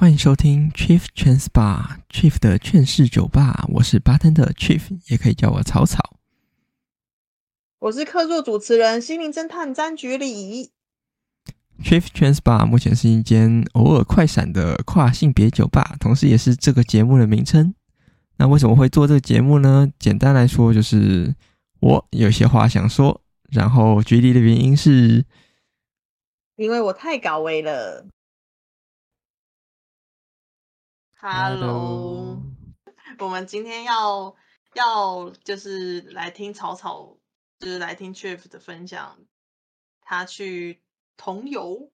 欢迎收听 Chief Trans Bar Chief 的劝世酒吧，我是 Bartender Chief，也可以叫我草草。我是客座主持人心灵侦探詹局里。Chief Trans Bar 目前是一间偶尔快闪的跨性别酒吧，同时也是这个节目的名称。那为什么会做这个节目呢？简单来说，就是我有些话想说，然后菊里的原因是，因为我太高危了。Hello，我们今天要要就是来听草草，就是来听 Chief 的分享，他去同游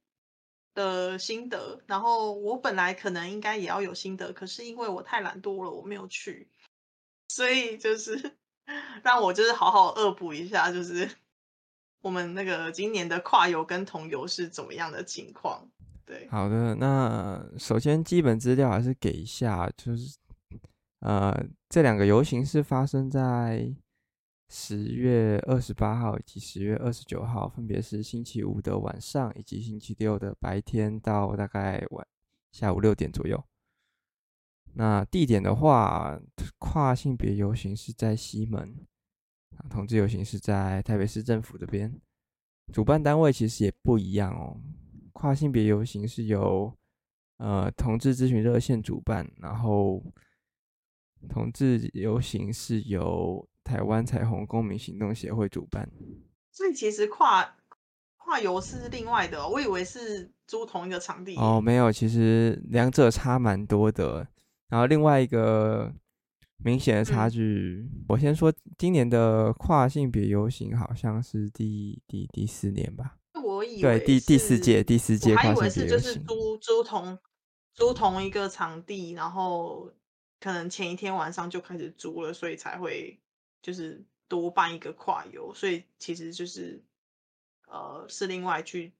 的心得。然后我本来可能应该也要有心得，可是因为我太懒惰了，我没有去，所以就是 让我就是好好恶补一下，就是 我们那个今年的跨游跟同游是怎么样的情况。对，好的，那首先基本资料还是给一下，就是呃，这两个游行是发生在十月二十八号以及十月二十九号，分别是星期五的晚上以及星期六的白天到大概晚下午六点左右。那地点的话，跨性别游行是在西门，同志游行是在台北市政府这边，主办单位其实也不一样哦。跨性别游行是由呃同志咨询热线主办，然后同志游行是由台湾彩虹公民行动协会主办。所以其实跨跨游是另外的，我以为是租同一个场地。哦，没有，其实两者差蛮多的。然后另外一个明显的差距，嗯、我先说今年的跨性别游行好像是第第第四年吧。我以为对第第四届第四届，我还以为是就是租租同租同一个场地，然后可能前一天晚上就开始租了，所以才会就是多办一个跨游，所以其实就是呃是另外去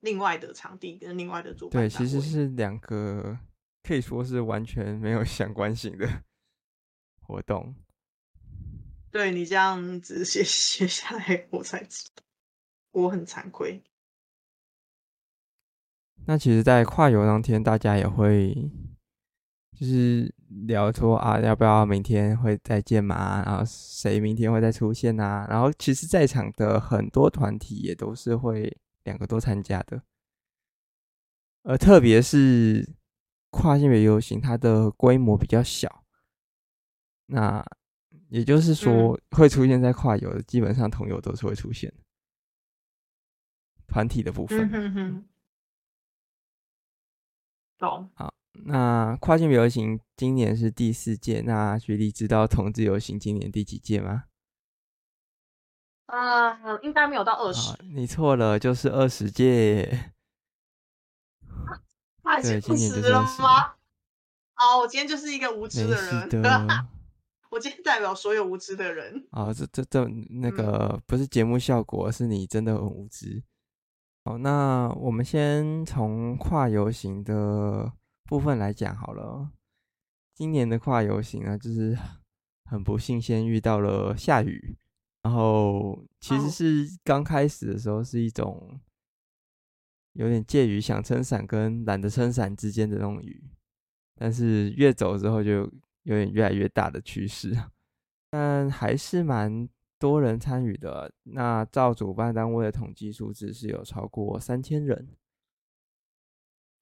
另外的场地跟另外的主办。对，其实是两个可以说是完全没有相关性的活动。对，你这样子写 写下来，我才知道。我很惭愧。那其实，在跨游当天，大家也会就是聊说啊，要不要明天会再见嘛？然后谁明天会再出现啊？然后，其实，在场的很多团体也都是会两个都参加的。而特别是跨性别游行，它的规模比较小，那也就是说，会出现在跨游的，基本上同游都是会出现的。团体的部分，嗯哼哼，懂。好，那跨性别游行今年是第四届，那菊里知道同志游行今年第几届吗？呃，应该没有到二十。你错了，就是二十届。对，今年就是二十吗？好，我今天就是一个无知的人。的 我今天代表所有无知的人。哦，这这这那个不是节目效果，是你真的很无知。好，那我们先从跨游行的部分来讲好了。今年的跨游行呢，就是很不幸先遇到了下雨，然后其实是刚开始的时候是一种有点介于想撑伞跟懒得撑伞之间的那种雨，但是越走之后就有点越来越大的趋势，但还是蛮。多人参与的，那照主办单位的统计数字是有超过三千人。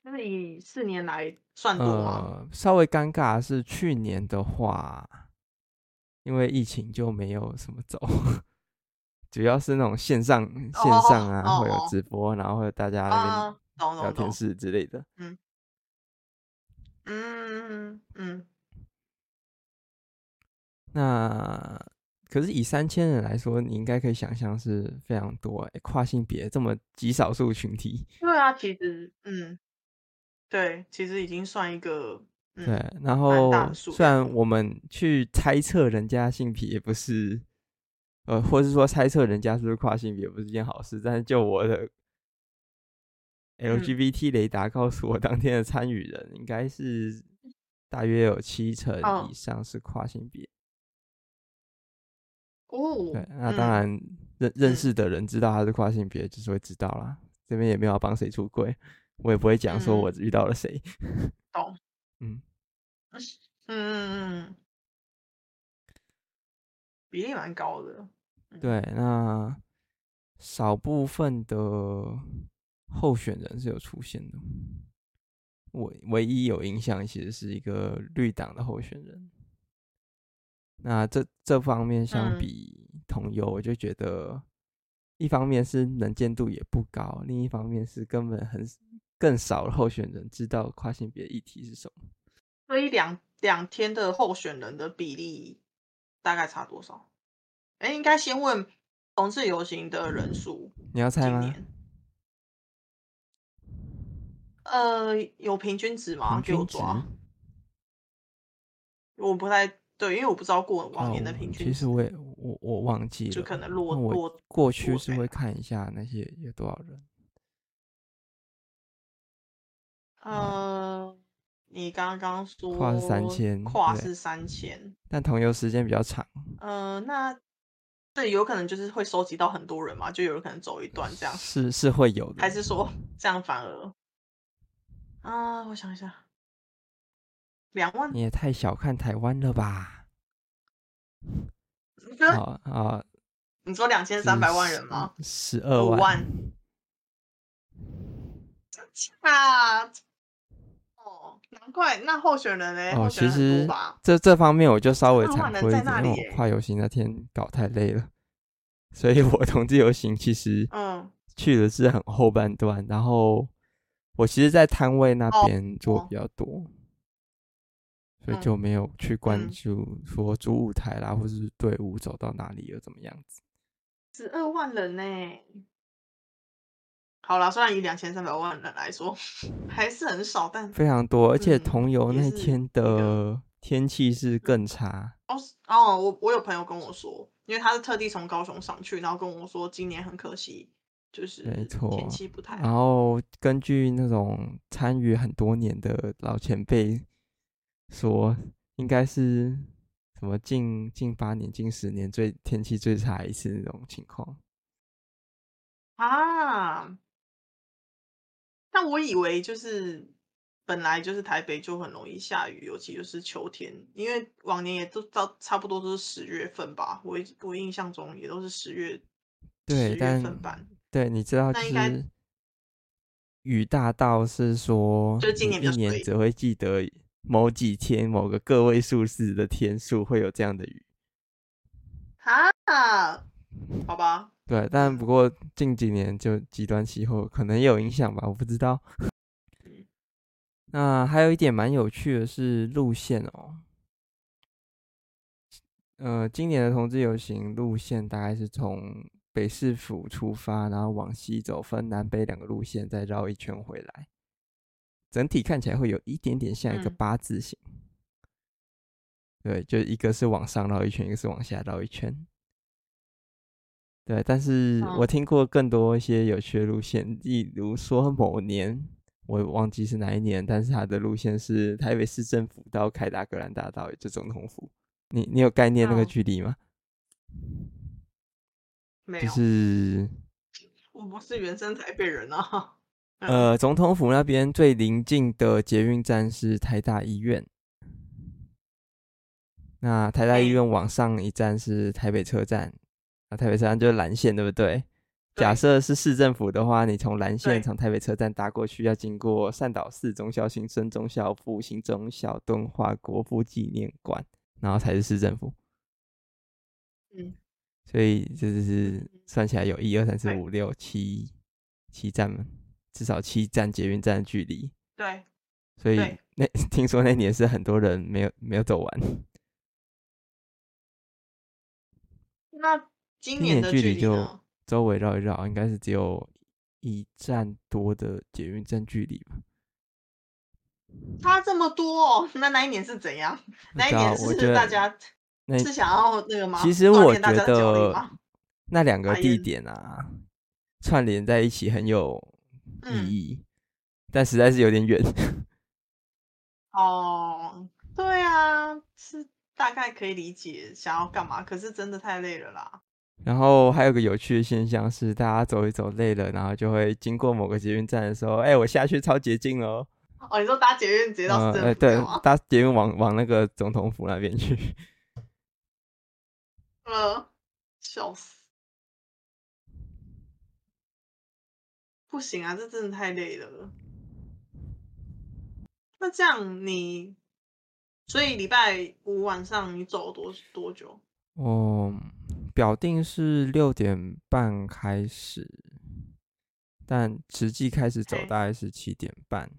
那是以四年来算多吗？呃，稍微尴尬是去年的话，因为疫情就没有什么走，主要是那种线上线上啊，哦、会有直播，哦、然后会有大家那边聊天室之类的。嗯嗯嗯嗯。那。可是以三千人来说，你应该可以想象是非常多，欸，跨性别这么极少数群体。对啊，其实，嗯，对，其实已经算一个，嗯、对。然后虽然我们去猜测人家性别也不是，呃，或是说猜测人家是不是跨性别也不是一件好事，但是就我的 LGBT 雷达告诉我，当天的参与人应该是大约有七成以上是跨性别。哦，对，那当然认、嗯、认识的人知道他是跨性别，就是会知道啦。这边也没有要帮谁出柜，我也不会讲说我遇到了谁。懂。嗯嗯嗯嗯嗯，比例蛮高的。对，那少部分的候选人是有出现的。我唯一有印象，其实是一个绿党的候选人。那这这方面相比同游，我就觉得，一方面是能见度也不高，另一方面是根本很更少的候选人知道跨性别议题是什么。所以两两天的候选人的比例大概差多少？哎，应该先问同志游行的人数。你要猜吗？呃，有平均值吗？给我抓。我不太对，因为我不知道过往年的平均。哦。其实我也我我忘记了，就可能落我落过去是会看一下那些有多少人。呃，你刚刚说跨是三千，跨是三千，但同游时间比较长。呃，那对，有可能就是会收集到很多人嘛，就有人可能走一段这样。是是会有的，还是说这样反而？啊，我想一下，两万？你也太小看台湾了吧？啊啊！你说两千三百万人吗？十二万。万啊！哦，难怪那候选人呢？哦，其实这这方面我就稍微惭愧一点，因为我跨游行那天搞太累了，所以我 同志游行其实嗯去的是很后半段，然后。我其实，在摊位那边做比较多，哦、所以就没有去关注说主舞台啦，嗯、或是队伍走到哪里了，怎么样子。十二万人呢？好啦，虽然以两千三百万人来说 还是很少，但非常多，而且同游那天的天气是更差。哦哦，我我有朋友跟我说，因为他是特地从高雄上去，然后跟我说今年很可惜。就是没错，天气不太好。然后根据那种参与很多年的老前辈说，应该是什么近近八年、近十年最天气最差一次那种情况啊。但我以为就是本来就是台北就很容易下雨，尤其就是秋天，因为往年也都到差不多都是十月份吧。我我印象中也都是十月，对，十月份吧。对，你知道，就是雨大到是说，就今年一年只会记得某几天某个个位数字的天数会有这样的雨。啊，好吧。对，但不过近几年就极端气候可能也有影响吧，我不知道。那还有一点蛮有趣的是路线哦。呃，今年的同志游行路线大概是从。北市府出发，然后往西走，分南北两个路线，再绕一圈回来。整体看起来会有一点点像一个八字形。嗯、对，就一个是往上绕一圈，一个是往下绕一圈。对，但是我听过更多一些有趣的路线，例如说某年我忘记是哪一年，但是它的路线是台北市政府到凯达格兰大道，也就总统府。你你有概念那个距离吗？嗯就是，我不是原生台北人啊。呃，总统府那边最临近的捷运站是台大医院。那台大医院往上一站是台北车站，那台北车站就是蓝线，对不对？假设是市政府的话，你从蓝线从台北车站搭过去，要经过善导寺、忠孝新生、忠孝复兴、忠孝敦化国父纪念馆，然后才是市政府。嗯。所以这就是算起来有一二三四五六七七站嘛，至少七站捷运站的距离。对，所以那 听说那年是很多人没有没有走完。那今年的距离就周围绕一绕，应该是只有一站多的捷运站距离吧？差这么多？那那一年是怎样？那一年是大家？那是想要那个吗？其实我觉得那两个地点啊，串联在一起很有意义，嗯、但实在是有点远。哦，对啊，是大概可以理解想要干嘛，可是真的太累了啦。然后还有个有趣的现象是，大家走一走累了，然后就会经过某个捷运站的时候，哎，我下去超捷径哦。哦，你说搭捷运直接到市政府？呃，对，搭捷运往往那个总统府那边去。呃，笑死！不行啊，这真的太累了。那这样你，所以礼拜五晚上你走多多久？哦。表定是六点半开始，但实际开始走大概是七点半，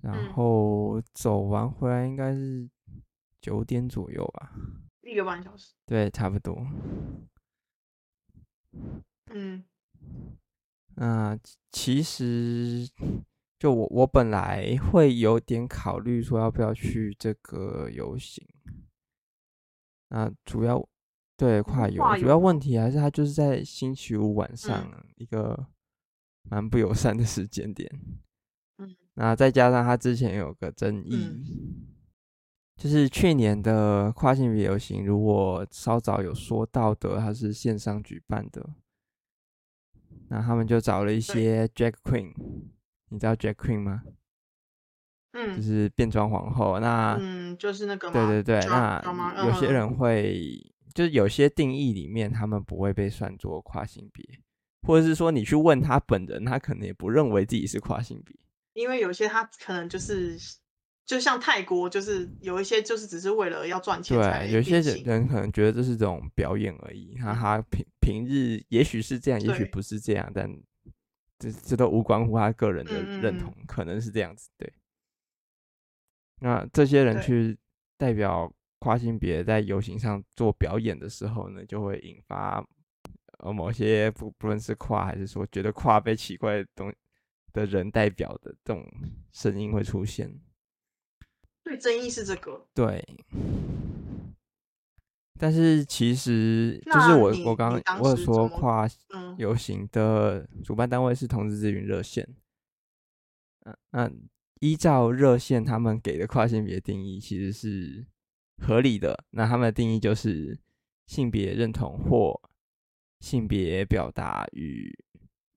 然后走完回来应该是九点左右吧，一个半小时。对，差不多。嗯，那其实就我我本来会有点考虑说要不要去这个游行。那主要对跨游，主要问题还是它就是在星期五晚上一个蛮不友善的时间点。嗯，那再加上它之前有个争议，嗯、就是去年的跨性别游行，如果稍早有说到的，它是线上举办的，那他们就找了一些 Drag Queen，你知道 Drag Queen 吗？嗯，就是变装皇后，那嗯，就是那个，对对对，那有些人会，就是有些定义里面，他们不会被算作跨性别，或者是说你去问他本人，他可能也不认为自己是跨性别，因为有些他可能就是，就像泰国，就是有一些就是只是为了要赚钱，对，有些人可能觉得这是这种表演而已，哈哈平平日也许是这样，也许不是这样，但这这都无关乎他个人的认同，可能是这样子，对。那这些人去代表跨性别在游行上做表演的时候呢，就会引发呃某些不不论是跨还是说觉得跨被奇怪的东的人代表的这种声音会出现。对，争议是这个。对。但是其实就是我我刚刚我有说跨游行的主办单位是同志咨询热线。嗯那。依照热线他们给的跨性别定义，其实是合理的。那他们的定义就是性别认同或性别表达与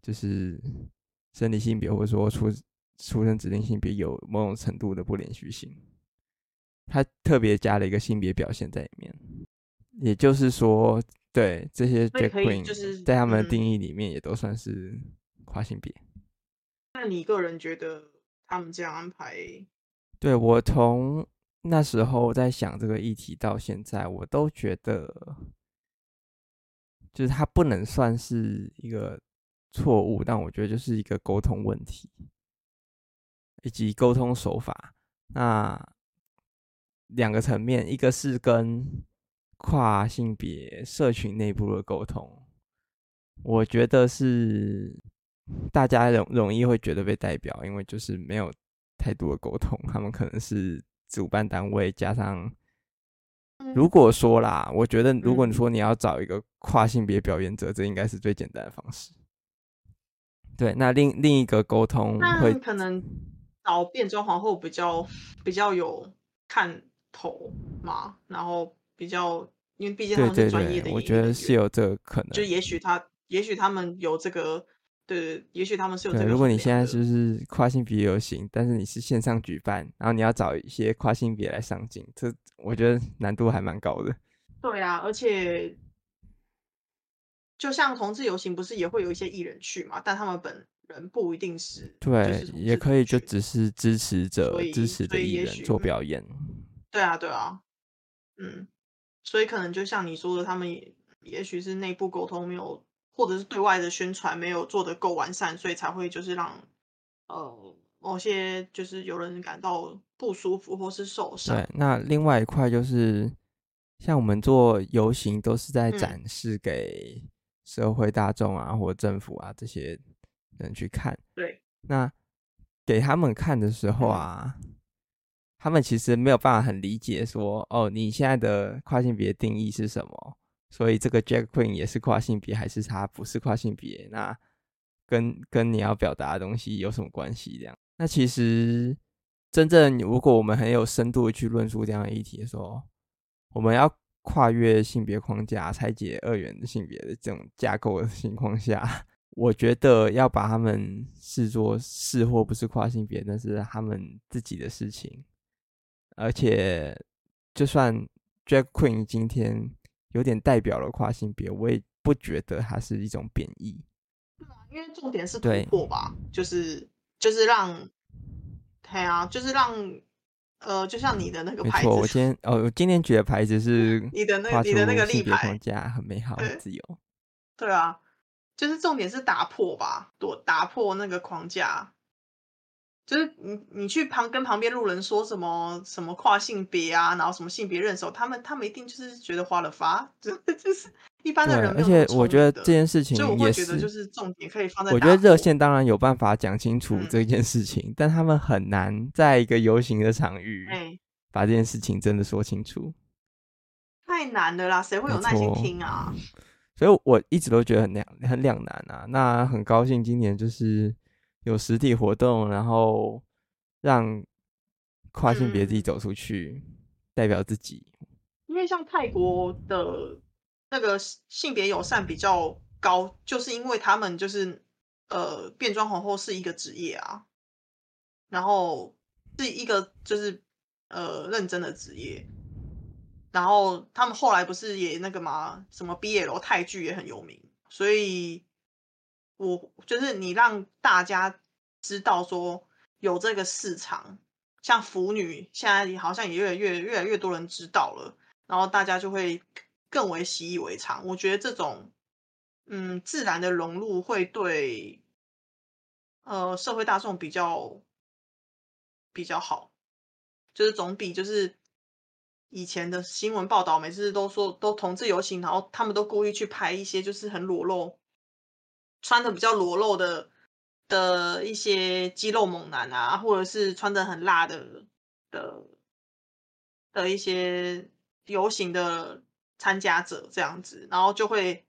就是生理性别，或者说出出生指定性别有某种程度的不连续性。他特别加了一个性别表现在里面，也就是说，对这些 drag queen 在他们的定义里面也都算是跨性别。那你个人觉得？他们这样安排，对，我从那时候在想这个议题到现在，我都觉得，就是它不能算是一个错误，但我觉得就是一个沟通问题，以及沟通手法。那两个层面，一个是跟跨性别社群内部的沟通，我觉得是。大家容容易会觉得被代表，因为就是没有太多的沟通。他们可能是主办单位加上，如果说啦，我觉得如果你说你要找一个跨性别表演者，这应该是最简单的方式。对，那另另一个沟通会可能找变装皇后比较比较有看头嘛，然后比较因为毕竟他们是专业的，对对对，我觉得是有这个可能。就也许他也许他们有这个。对，也许他们是有这个。如果你现在就是跨性别游行，但是你是线上举办，然后你要找一些跨性别来上镜，这我觉得难度还蛮高的。对啊，而且就像同志游行，不是也会有一些艺人去嘛？但他们本人不一定是。对，也可以就只是支持者支持的艺人做表演。对啊，对啊，嗯，所以可能就像你说的，他们也也许是内部沟通没有。或者是对外的宣传没有做得够完善，所以才会就是让呃某些就是有人感到不舒服或是受伤。对，那另外一块就是像我们做游行都是在展示给社会大众啊、嗯、或政府啊这些人去看。对，那给他们看的时候啊，嗯、他们其实没有办法很理解说哦，你现在的跨性别定义是什么？所以这个 Drag Queen 也是跨性别，还是他不是跨性别？那跟跟你要表达的东西有什么关系？这样，那其实真正如果我们很有深度去论述这样的议题的时候，我们要跨越性别框架、拆解二元的性别的这种架构的情况下，我觉得要把他们视作是或不是跨性别，那是他们自己的事情。而且，就算 Drag Queen 今天有点代表了跨性别，我也不觉得它是一种贬义。对啊，因为重点是突破吧，就是就是让，对啊，就是让。呃，就像你的那个牌子，没错，我今天哦，我今天举的牌子是你的那你的那个立牌，框架很美好，很自由。对啊，就是重点是打破吧，打打破那个框架。就是你你去旁跟旁边路人说什么什么跨性别啊，然后什么性别认手，他们他们一定就是觉得花了发，就就是。一般的人的，而且我觉得这件事情也是，就是重点可以放在。我觉得热线当然有办法讲清楚这件事情，嗯，但他们很难在一个游行的场域，把这件事情真的说清楚。太难了啦，谁会有耐心听啊？所以我一直都觉得很两很两难啊。那很高兴今年就是有实体活动，然后让跨性别自己走出去，嗯，代表自己。因为像泰国的。那个性别友善比较高，就是因为他们就是呃，变装皇后是一个职业啊，然后是一个就是呃认真的职业，然后他们后来不是也那个嘛，什么 BL 泰剧也很有名，所以我就是你让大家知道说有这个市场，像腐女现在好像也越来越越来越多人知道了，然后大家就会。更为习以为常，我觉得这种嗯自然的融入会对呃社会大众比较比较好，就是总比就是以前的新闻报道每次都说都同志游行，然后他们都故意去拍一些就是很裸露，穿的比较裸露的的一些肌肉猛男啊，或者是穿的很辣的的的一些游行的。参加者这样子，然后就会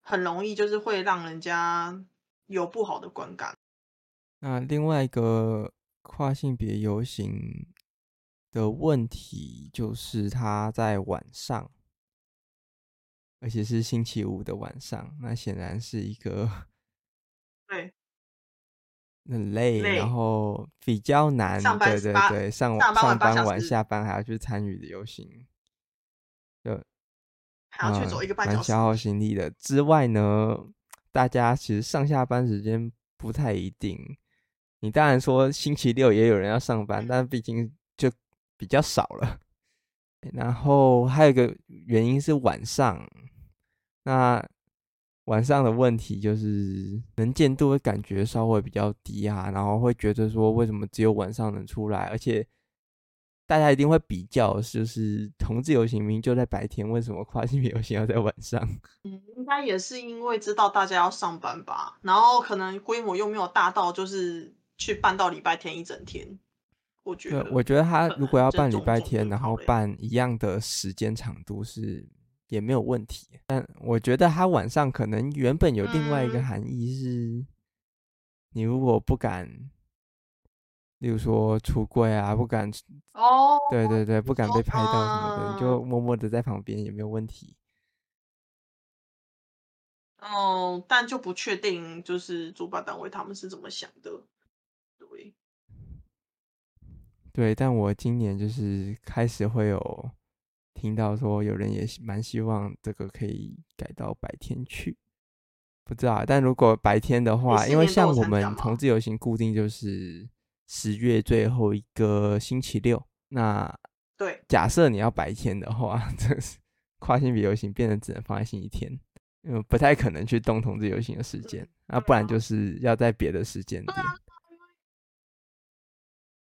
很容易，就是会让人家有不好的观感。那另外一个跨性别游行的问题，就是他在晚上，而且是星期五的晚上，那显然是一个对很累，累，然后比较难，对对对，上上班晚，晚下班还要去参与的游行，就。还要去走一个半小时，蛮、嗯、消耗心力的。之外呢，大家其实上下班时间不太一定。你当然说星期六也有人要上班，嗯、但毕竟就比较少了。然后还有一个原因是晚上，那晚上的问题就是能见度的感觉稍微比较低啊，然后会觉得说为什么只有晚上能出来，而且。大家一定会比较，就是同志游行明明就在白天，为什么跨性别游行要在晚上？嗯，应该也是因为知道大家要上班吧，然后可能规模又没有大到，就是去办到礼拜天一整天。我觉得，我觉得他如果要办礼拜天，然后办一样的时间长度是也没有问题。但我觉得他晚上可能原本有另外一个含义是，你如果不敢。例如说出柜啊，不敢哦，对对对，不敢被拍到什么的，你就默默的在旁边也没有问题。哦，但就不确定，就是主办单位他们是怎么想的。对，对，但我今年就是开始会有听到说，有人也蛮希望这个可以改到白天去，不知道。但如果白天的话，因为像我们同志游行固定就是。十月最后一个星期六，那对，假设你要白天的话，这是跨性别游行变得只能放在星期天，因为不太可能去动同志游行的时间，那不然就是要在别的时间点。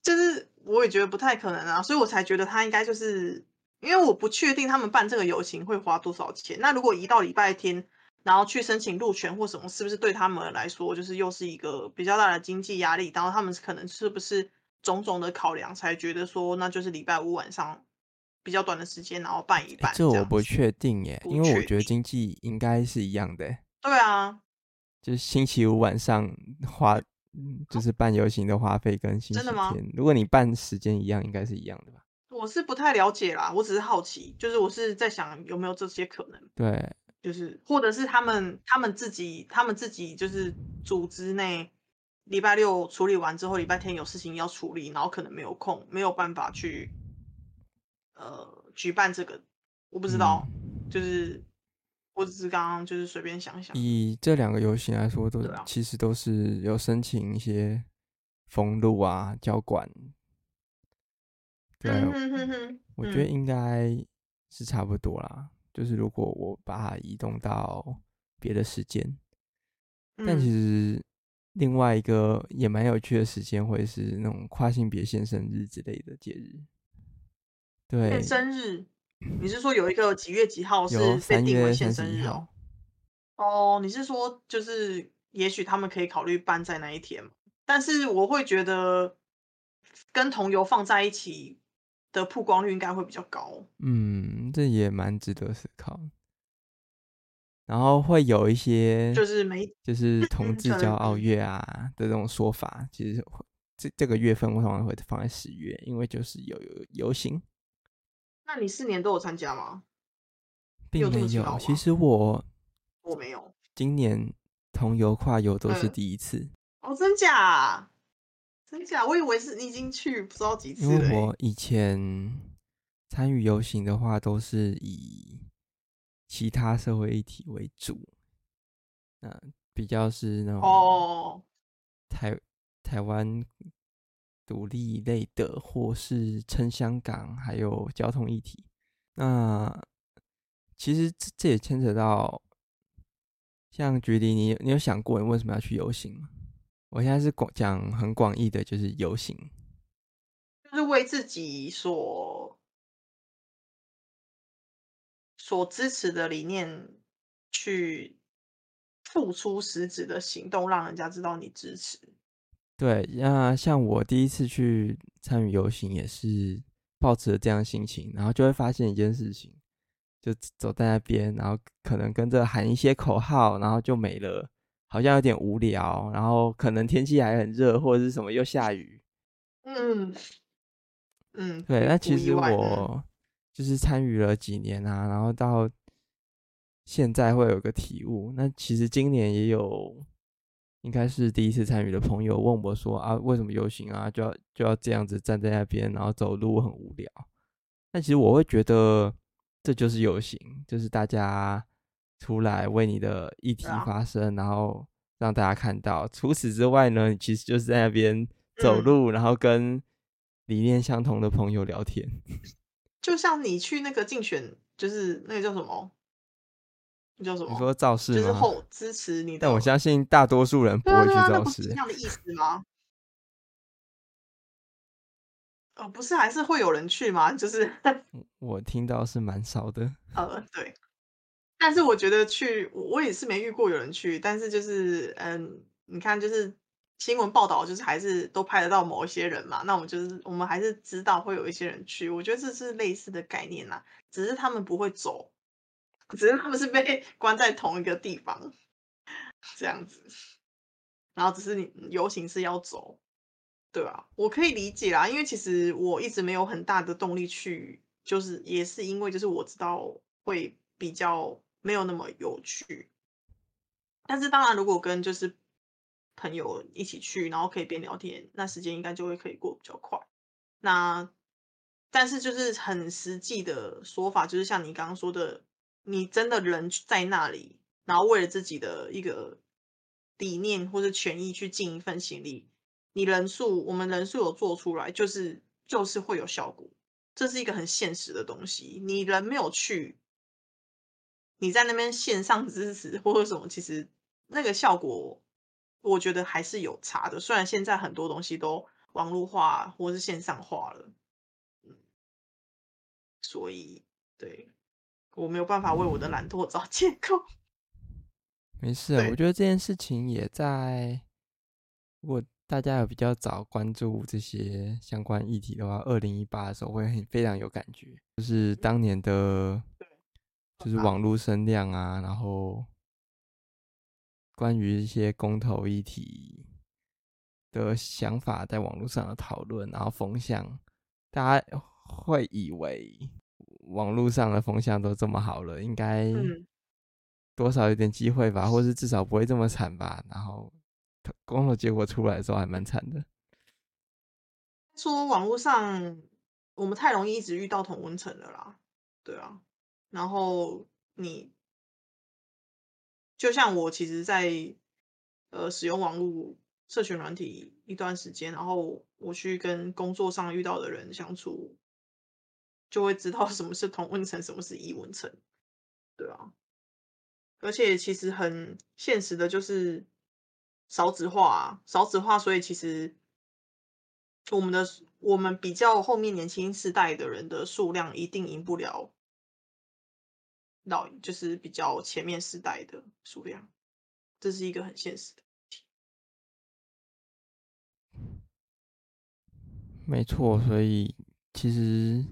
就是我也觉得不太可能啊，所以我才觉得他应该就是因为我不确定他们办这个游行会花多少钱。那如果一到礼拜天，然后去申请路权或什么，是不是对他们来说就是又是一个比较大的经济压力？然后他们可能是不是种种的考量，才觉得说那就是礼拜五晚上比较短的时间，然后办一办。这我不确定耶，因为我觉得经济应该是一样的。对啊，就是星期五晚上花，就是办游行的花费跟星期天，如果你办时间一样，应该是一样的吧？对我是不太了解啦，我只是好奇，就是我是在想有没有这些可能。对，就是或者是他们他们自己他们自己就是组织内礼拜六处理完之后，礼拜天有事情要处理，然后可能没有空，没有办法去呃举办这个，我不知道，嗯、就是我只是刚刚就是随便想想。以这两个游行来说，都、啊、其实都是有申请一些封路啊、交管。对，嗯、哼哼哼我觉得应该是差不多啦。嗯、就是如果我把它移动到别的时间，嗯、但其实另外一个也蛮有趣的时间，会是那种跨性别现生日之类的节日。对，现生日，你是说有一个几月几号是被定为现生日哦？哦，你是说就是也许他们可以考虑办在那一天，但是我会觉得跟同游放在一起。的曝光率应该会比较高，嗯，这也蛮值得思考。然后会有一些，就是没，就是同志骄傲月啊的这种说法，其实这这个月份我通常会放在十月，因为就是有有游行。那你四年都有参加吗？并没有，有其实我我没有，今年同游跨游都是第一次。嗯、哦，真假？真假？我以为是你已经去不知道几次了。因为我以前参与游行的话，都是以其他社会议题为主，那，比较是那种哦，台台湾独立类的，或是撑香港，还有交通议题。那其实这这也牵扯到，像举例，你你有想过你为什么要去游行吗？我现在是广讲很广义的，就是游行，就是为自己所所支持的理念去付出实质的行动，让人家知道你支持。对，那像我第一次去参与游行，也是抱持了这样的心情，然后就会发现一件事情，就走在那边，然后可能跟着喊一些口号，然后就没了。好像有点无聊，然后可能天气还很热，或者是什么又下雨。嗯嗯，对。那其实我就是参与了几年啊，然后到现在会有个体悟。那其实今年也有，应该是第一次参与的朋友问我说啊，为什么游行啊就要就要这样子站在那边，然后走路很无聊？那其实我会觉得这就是游行，就是大家。出来为你的议题发声，然后让大家看到。除此之外呢，你其实就是在那边走路，然后跟理念相同的朋友聊天。就像你去那个竞选，就是那个叫什么？那叫什么？你说造势吗？就是后支持你 的。但我相信大多数人不会去造势。这样的意思吗？哦，不是，还是会有人去吗？就是 我听到是蛮少的。呃，对。但是我觉得去，我也是没遇过有人去。但是就是，嗯，你看，就是新闻报道，就是还是都拍得到某一些人嘛。那我们就是，我们还是知道会有一些人去。我觉得这是类似的概念呐，只是他们不会走，只是他们是被 关在同一个地方这样子。然后只是你游行是要走，对吧？我可以理解啦，因为其实我一直没有很大的动力去，就是也是因为就是我知道会比较。没有那么有趣，但是当然，如果跟就是朋友一起去，然后可以边聊天，那时间应该就会可以过比较快。那但是就是很实际的说法，就是像你刚刚说的，你真的人在那里，然后为了自己的一个理念或者权益去尽一份心力，你人数我们人数有做出来，就是就是会有效果，这是一个很现实的东西。你人没有去。你在那边线上支持或者什么，其实那个效果，我觉得还是有差的。虽然现在很多东西都网络化或是线上化了，嗯，所以对我没有办法为我的懒惰找借口。没事，我觉得这件事情也在，如果大家有比较早关注这些相关议题的话，二零一八的时候会很非常有感觉，就是当年的。就是网络声量啊，然后关于一些公投议题的想法，在网络上的讨论，然后风向，大家会以为网络上的风向都这么好了，应该多少有点机会吧，或是至少不会这么惨吧。然后公投结果出来的时候还蛮惨的。说网络上我们太容易一直遇到同温层了啦，对啊。然后你就像我，其实在，呃使用网络社群软体一段时间，然后我去跟工作上遇到的人相处，就会知道 什么是同温层，什么是异温层，对啊。而且其实很现实的，就是少子化啊，少子化，所以其实。我们的我们比较后面年轻世代的人的数量一定赢不了老，就是比较前面世代的数量，这是一个很现实的问题。没错，所以其实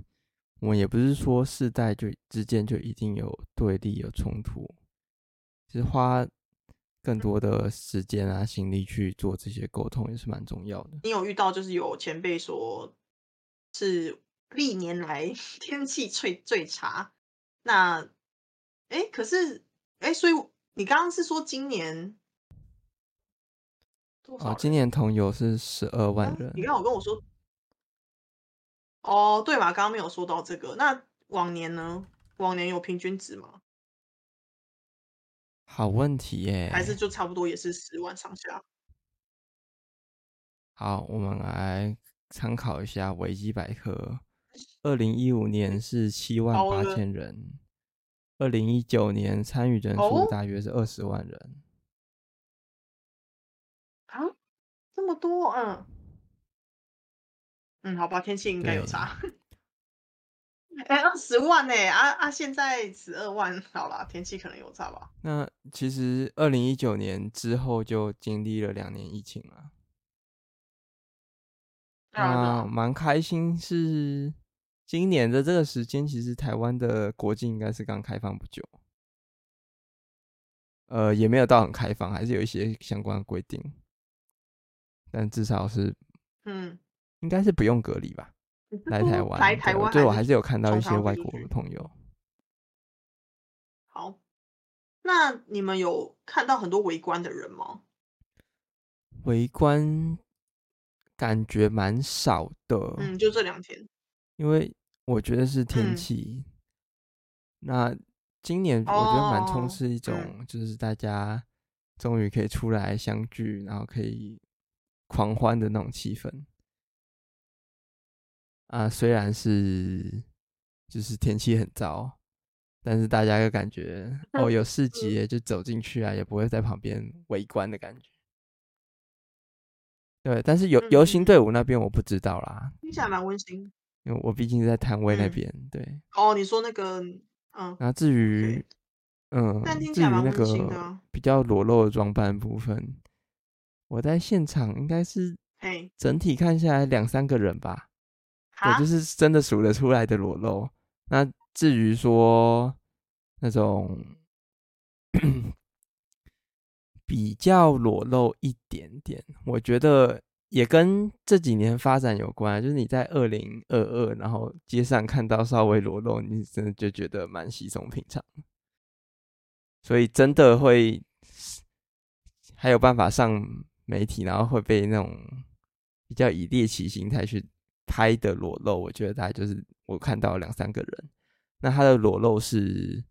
我们也不是说世代就之间就一定有对立有冲突，其实花。更多的时间啊，心力去做这些沟通也是蛮重要的。你有遇到就是有前辈说，是历年来 天气最最差。那，哎，可是，哎，所以你刚刚是说今年多少？哦，今年同游是十二万人。你刚好跟我说，哦，对嘛，刚刚没有说到这个。那往年呢？往年有平均值吗？好问题耶，还是就差不多也是十万上下。好，我们来参考一下维基百科。二零一五年是七万八千人，二零一九年参与人数大约是二十万人。啊，这么多，嗯，嗯，好吧，天气应该有差。哎，二十万呢？啊啊！现在十二万，好了，天气可能有差吧。那其实二零一九年之后就经历了两年疫情了。啊，蛮开心是今年的这个时间，其实台湾的国境应该是刚开放不久。呃，也没有到很开放，还是有一些相关的规定，但至少是，嗯，应该是不用隔离吧。来台湾，来台湾，对，我还是有看到一些外国的朋友。好，那你们有看到很多围观的人吗？围观感觉蛮少的，嗯，就这两天，因为我觉得是天气。嗯、那今年我觉得蛮充斥一种，就是大家终于可以出来相聚，然后可以狂欢的那种气氛。啊，虽然是就是天气很糟，但是大家又感觉 哦，有市集就走进去啊，也不会在旁边围观的感觉。对，但是游游行队伍那边我不知道啦，听起来蛮温馨，因为我毕竟是在摊位那边。对，哦，你说那个，嗯，那至于，嗯。至于那个比较裸露的装扮部分，我在现场应该是，整体看下来两三个人吧。对，就是真的数得出来的裸露。那至于说那种比较裸露一点点，我觉得也跟这几年发展有关。就是你在二零二二，然后街上看到稍微裸露，你真的就觉得蛮稀松平常。所以真的会还有办法上媒体，然后会被那种比较以猎奇心态去。拍的裸露，我觉得大概就是我看到两三个人。那他的裸露是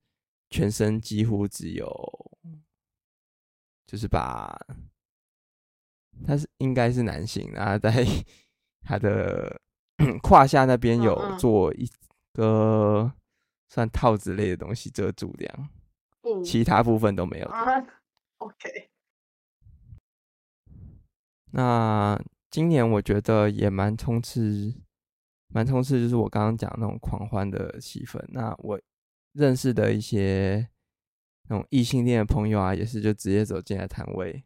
全身几乎只有，就是把他是应该是男性，然后在他的 胯下那边有做一个算套子类的东西遮住这样，其他部分都没有。OK，那。今年我觉得也蛮充斥，蛮充斥，就是我刚刚讲那种狂欢的气氛。那我认识的一些那种异性恋的朋友啊，也是就直接走进来摊位，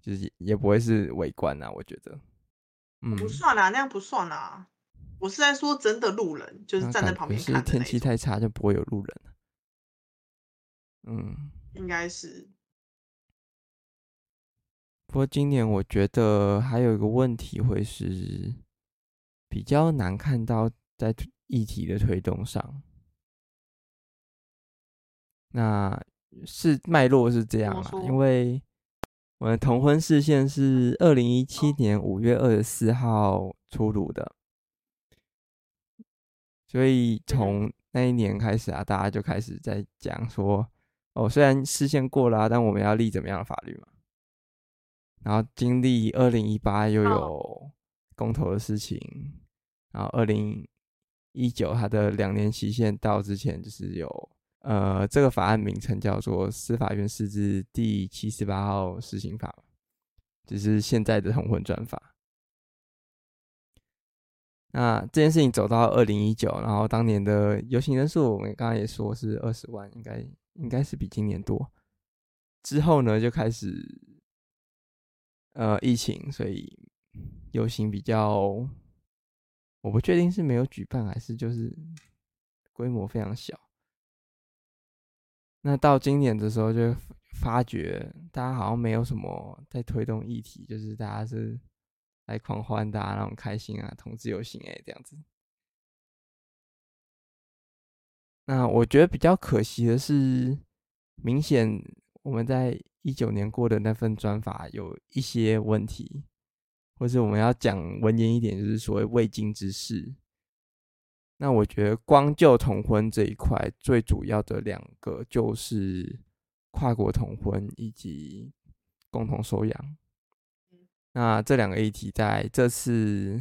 就是也不会是围观啊。我觉得，嗯，不算啊，那样不算啊。我是在说真的路人，就是站在旁边看。是天气太差就不会有路人。嗯，应该是。不过今年我觉得还有一个问题会是比较难看到在议题的推动上。那是脉络是这样啦，因为我的同婚释宪是二零一七年五月二十四号出炉的，所以从那一年开始啊，大家就开始在讲说，哦，虽然释宪过了啊，但我们要立怎么样的法律嘛。然后经历二零一八又有公投的事情，然后二零一九它的两年期限到之前就是有。呃，这个法案名称叫做《司法院释字第七十八号施行法》，就是现在的同婚专法。那这件事情走到二零一九，然后当年的游行人数，我们刚刚也说是二十万，应该应该是比今年多。之后呢，就开始呃疫情，所以游行比较，我不确定是没有举办，还是就是规模非常小。那到今年的时候，就发觉大家好像没有什么在推动议题，就是大家是来狂欢的、啊，那种开心啊，同志游行哎，这样子。那我觉得比较可惜的是，明显我们在一九年过的那份专法有一些问题，或是我们要讲文言一点，就是所谓未经之事。那我觉得光就同婚这一块，最主要的两个就是跨国同婚以及共同收养。那这两个议题在这次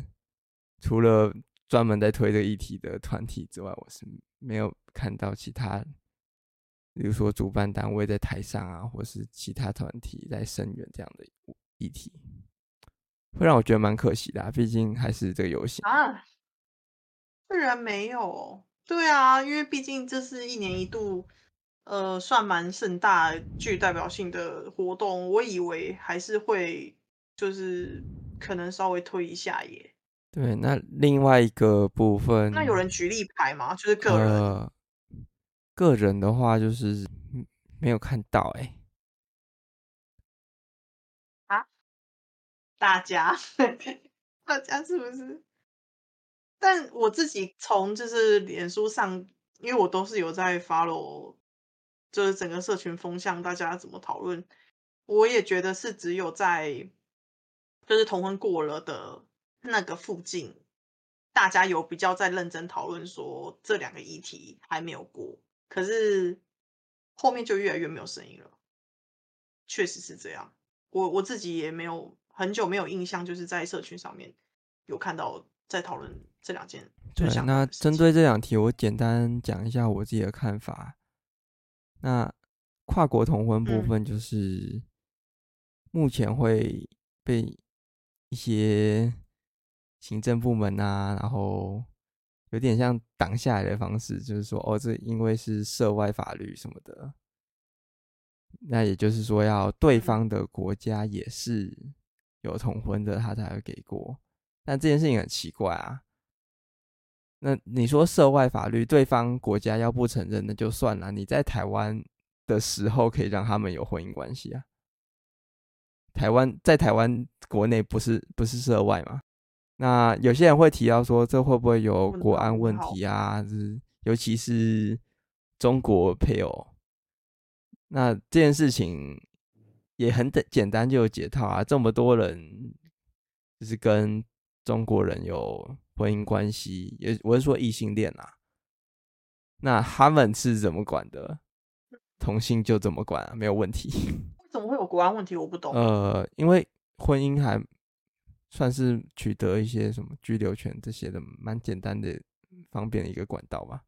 除了专门在推这个议题的团体之外，我是没有看到其他，比如说主办单位在台上啊，或是其他团体在声援这样的议题，会让我觉得蛮可惜的啊。毕竟还是这个游戏啊。自然没有，对啊，因为毕竟这是一年一度，呃，算蛮盛大、具代表性的活动。我以为还是会，就是可能稍微推一下耶。对，那另外一个部分，那有人举例牌吗？就是个人，呃、个人的话就是没有看到哎。啊？大家，大家是不是？但我自己从就是脸书上，因为我都是有在 follow，就是整个社群风向，大家怎么讨论，我也觉得是只有在就是同婚过了的那个附近，大家有比较在认真讨论说这两个议题还没有过，可是后面就越来越没有声音了。确实是这样，我我自己也没有很久没有印象，就是在社群上面有看到。在讨论这两件。对，那针对这两题，我简单讲一下我自己的看法。那跨国同婚部分，就是目前会被一些行政部门啊，然后有点像挡下来的方式，就是说，哦，这因为是涉外法律什么的。那也就是说，要对方的国家也是有同婚的，他才会给过。但这件事情很奇怪啊。那你说涉外法律，对方国家要不承认，那就算了。你在台湾的时候，可以让他们有婚姻关系啊。台湾在台湾国内不是不是涉外吗？那有些人会提到说，这会不会有国安问题啊？就是尤其是中国配偶。那这件事情也很简单就有解套啊。这么多人就是跟。中国人有婚姻关系，也我是说异性恋啊。那他们是怎么管的？同性就怎么管啊，没有问题。为什么会有国安问题？我不懂。呃，因为婚姻还算是取得一些什么居留权这些的，蛮简单的、方便的一个管道吧。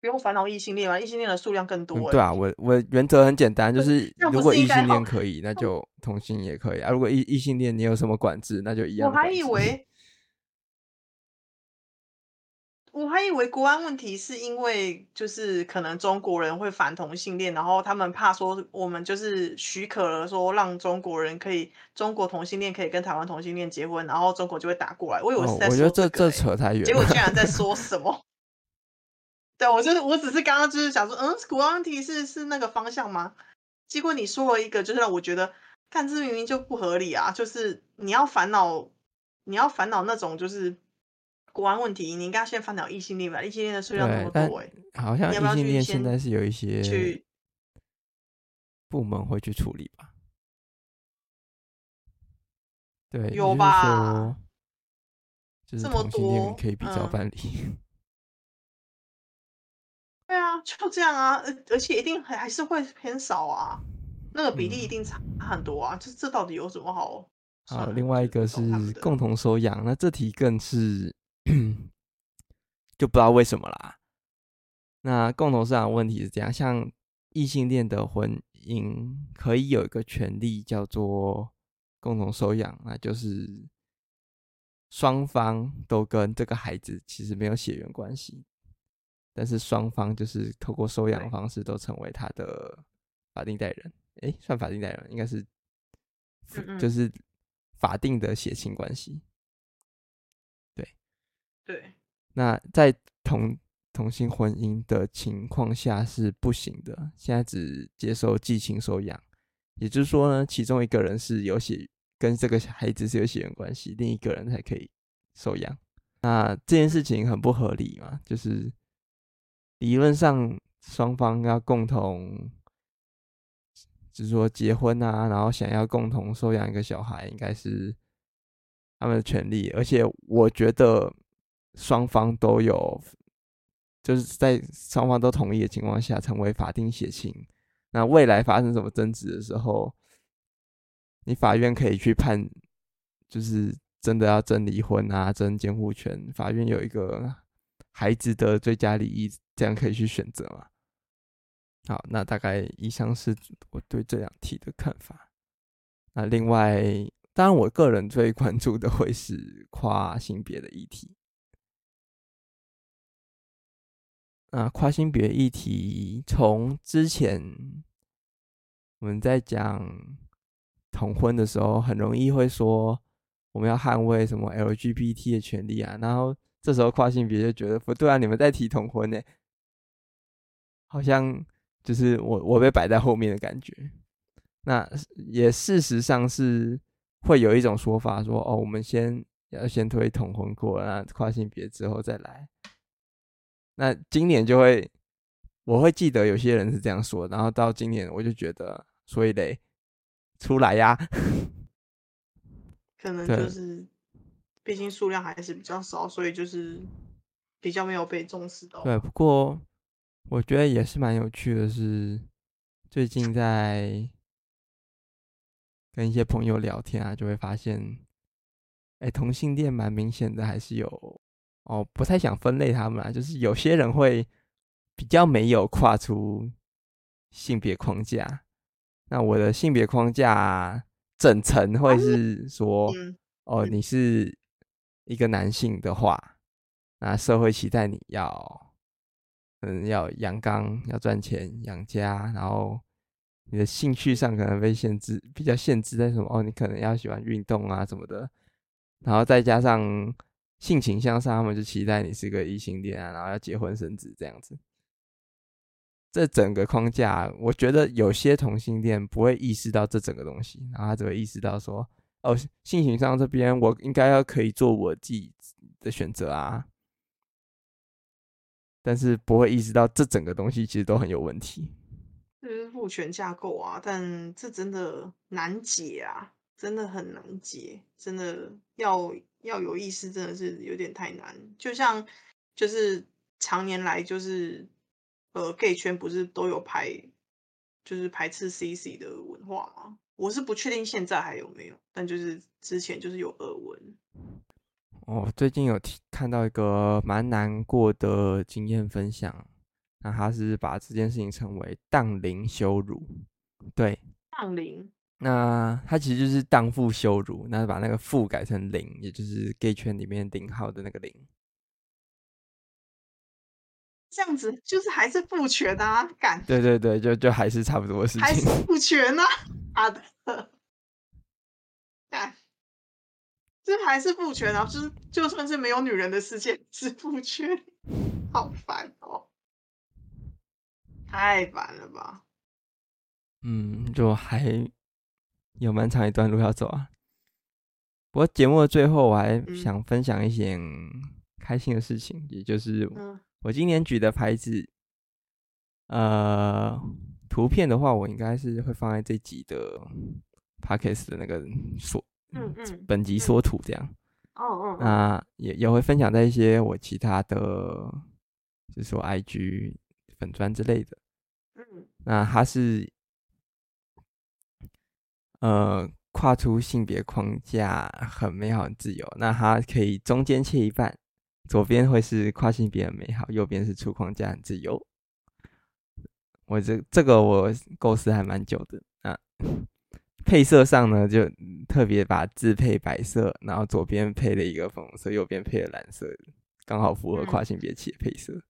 不用烦恼异性恋嘛，异性恋的数量更多，嗯。对啊，我我原则很简单，就是如果异性恋可以，那就同性也可以啊。如果异异性恋你有什么管制，那就一样。我还以为，我还以为国安问题是因为就是可能中国人会反同性恋，然后他们怕说我们就是许可了说让中国人可以中国同性恋可以跟台湾同性恋结婚，然后中国就会打过来。我以为是在我觉得这这扯太远，结果居然在 说什么？对，我就是，我只是刚刚就是想说，嗯，国安问题是是那个方向吗？结果你说了一个，就是让我觉得，看这明明就不合理啊！就是你要烦恼你要烦恼那种就是国安问题，你应该先烦恼异性恋吧？异性恋的数量那么多，欸，好像异性恋现在是有一些去部门会去处理吧？对，有吧？就是同性恋可以比较办理。对啊，就这样啊，而而且一定还还是会偏少啊，那个比例一定差很多啊，这、嗯、这到底有什么好？好，另外一个是共同收养，那这题更是就不知道为什么啦。那共同收养问题是这样，像异性恋的婚姻可以有一个权利叫做共同收养，那就是双方都跟这个孩子其实没有血缘关系。但是双方就是透过收养方式都成为他的法定代人，哎，算法定代人应该是，就是法定的血亲关系。对，对。那在同同性婚姻的情况下是不行的，现在只接受寄亲收养，也就是说呢，其中一个人是有血跟这个孩子是有血缘关系，另一个人才可以收养。那这件事情很不合理嘛，就是。理论上，双方要共同，就是说结婚啊，然后想要共同收养一个小孩，应该是他们的权利。而且，我觉得双方都有，就是在双方都同意的情况下，成为法定血亲。那未来发生什么争执的时候，你法院可以去判，就是真的要争离婚啊，争监护权，法院有一个。孩子的最佳利益，这样可以去选择吗？好，那大概以上是我对这两题的看法。那另外，当然我个人最关注的会是跨性别的议题。那跨性别议题，从之前我们在讲同婚的时候，很容易会说我们要捍卫什么 LGBT 的权利啊，然后。这时候跨性别就觉得不对啊，你们在提同婚呢，好像就是我我被摆在后面的感觉。那也事实上是会有一种说法说，哦，我们先要先推同婚过，那跨性别之后再来。那今年就会，我会记得有些人是这样说，然后到今年我就觉得，所以得，出来呀，可能就是。毕竟数量还是比较少，所以就是比较没有被重视到。对，不过我觉得也是蛮有趣的是，最近在跟一些朋友聊天啊，就会发现，哎，同性恋蛮明显的，还是有哦，不太想分类他们啊，就是有些人会比较没有跨出性别框架。那我的性别框架整层会是说，哦，你是。一个男性的话，那社会期待你要，嗯，要阳刚，要赚钱养家，然后你的兴趣上可能被限制，比较限制在什么？哦，你可能要喜欢运动啊什么的，然后再加上性倾向上，他们就期待你是个异性恋啊，然后要结婚生子这样子。这整个框架，我觉得有些同性恋不会意识到这整个东西，然后他只会意识到说。哦，性情上这边我应该要可以做我自己的选择啊，但是不会意识到这整个东西其实都很有问题。这是父权架构啊，但这真的难解啊，真的很难解，真的要要有意识，真的是有点太难。就像就是常年来就是呃，gay 圈不是都有排就是排斥 CC 的文化吗？我是不确定现在还有没有，但就是之前就是有耳闻。哦，最近有看到一个蛮难过的经验分享，那他是把这件事情称为“荡灵羞辱”。对，荡灵。那他其实就是荡妇羞辱，那把那个“妇”改成“零”，也就是 gay 圈里面零号的那个“灵”。这样子就是还是父权啊，感。对对对，就就还是差不多的事情。还是父权啊。他的，哎，这还是父权啊！就是就算是没有女人的世界，是父权，好烦哦，太烦了吧？嗯，就还有蛮长一段路要走啊。不过节目的最后，我还想分享一些开心的事情，嗯、也就是我今年举的牌子。呃，图片的话，我应该是会放在这集的 podcast 的那个缩，嗯嗯，本集缩图这样。哦哦。那也也会分享在一些我其他的，就是说 IG 粉砖之类的。嗯。那它是，呃，跨出性别框架，很美好，很自由。那它可以中间切一半，左边会是跨性别很美好，右边是出框架很自由。我这这个我构思还蛮久的啊，配色上呢就特别把字配白色，然后左边配了一个粉红色，右边配了蓝色，刚好符合跨性别企业配色。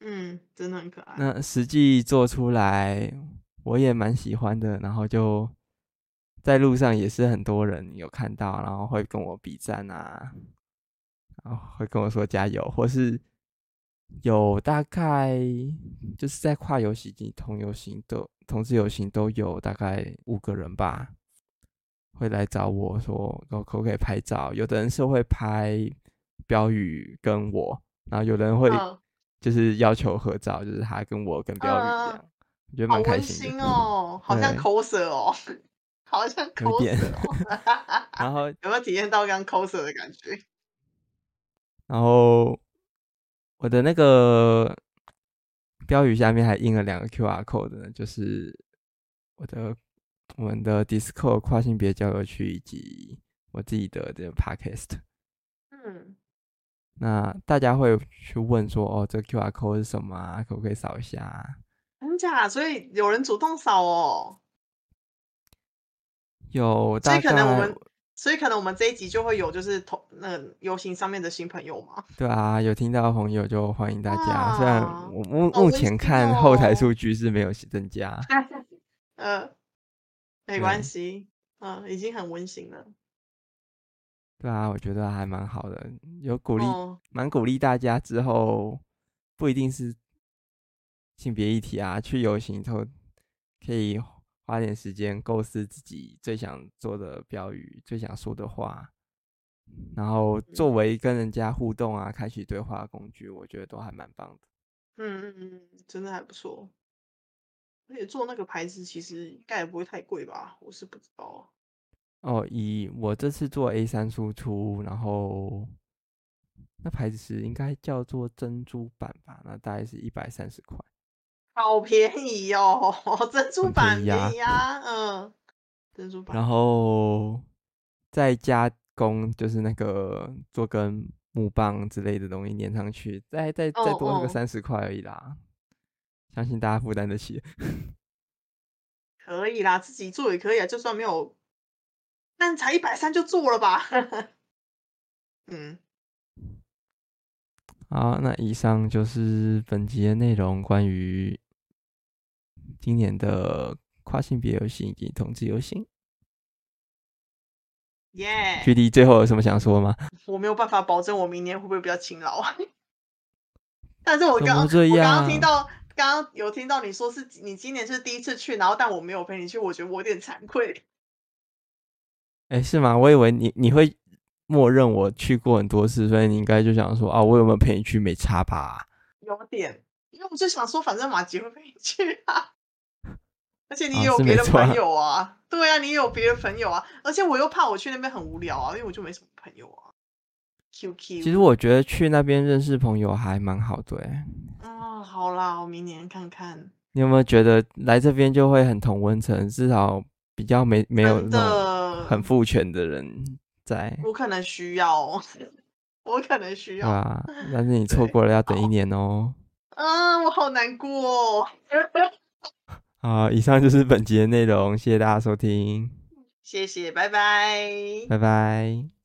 嗯，真的很可爱。那实际做出来我也蛮喜欢的，然后就在路上也是很多人有看到，然后会跟我比赞啊，然后会跟我说加油，或是。有大概就是在跨游行及同游行都同志游行都有大概五个人吧，会来找我说可不可以拍照？有的人是会拍标语跟我，然后有的人会就是要求合照，就是他跟我跟标语这样，呃、我觉得蛮开心哦，好像 coser 哦，好像 coser 哦。然后 有没有体验到刚 coser 的感觉？然后。我的那个标语下面还印了两个 QR code 呢，就是我的我们的 Discord 跨性别交流区以及我自己的这个 Podcast。嗯，那大家会去问说，哦，这个 QR code 是什么啊？可不可以扫一下？真假？所以有人主动扫哦。有，大概。所以可能我们。所以可能我们这一集就会有就是同那个游行上面的新朋友嘛？对啊，有听到的朋友就欢迎大家。虽然我目目前看后台数据是没有增加，嗯、呃，没关系，嗯、呃，已经很温馨了。对啊，我觉得还蛮好的，有鼓励，蛮、哦、鼓励大家之后不一定是性别议题啊，去游行之后可以。花点时间构思自己最想做的标语、最想说的话，然后作为跟人家互动啊、开启对话的工具，我觉得都还蛮棒的。嗯嗯嗯，真的还不错。而且做那个牌子其实应该也不会太贵吧？我是不知道。哦，以我这次做 A 三输出，然后那牌子是应该叫做珍珠版吧？那大概是一百三十块。好便宜哦，珍珠板便宜啊，嗯，珍珠板。然后再加工，就是那个做根木棒之类的东西粘上去，再再再多那个三十块而已啦，相信大家负担得起。可以啦，自己做也可以啊，就算没有，但才一百三就做了吧。嗯。好，那以上就是本集的内容，关于。今年的跨性别游行以及同志游行，耶！距离最后有什么想说吗？我没有办法保证我明年会不会比较勤劳，但是我刚刚我刚刚听到，刚刚有听到你说是你今年是第一次去，然后但我没有陪你去，我觉得我有点惭愧。哎，是吗？我以为你你会默认我去过很多次，所以你应该就想说啊，我有没有陪你去？没差吧？有点，因为我就想说，反正马吉会陪你去啊。而且你也有别的朋友啊，对啊，你也有别的朋友啊，而且我又怕我去那边很无聊啊，因为我就没什么朋友啊。QQ，其实我觉得去那边认识朋友还蛮好的。啊，好啦，我明年看看。你有没有觉得来这边就会很同温层，至少比较没没有那种很父权的人在？我可能需要，我可能需要。啊，但是你错过了要等一年哦。嗯，我好难过哦。好，以上就是本集的内容，谢谢大家收听，谢谢，拜拜，拜拜。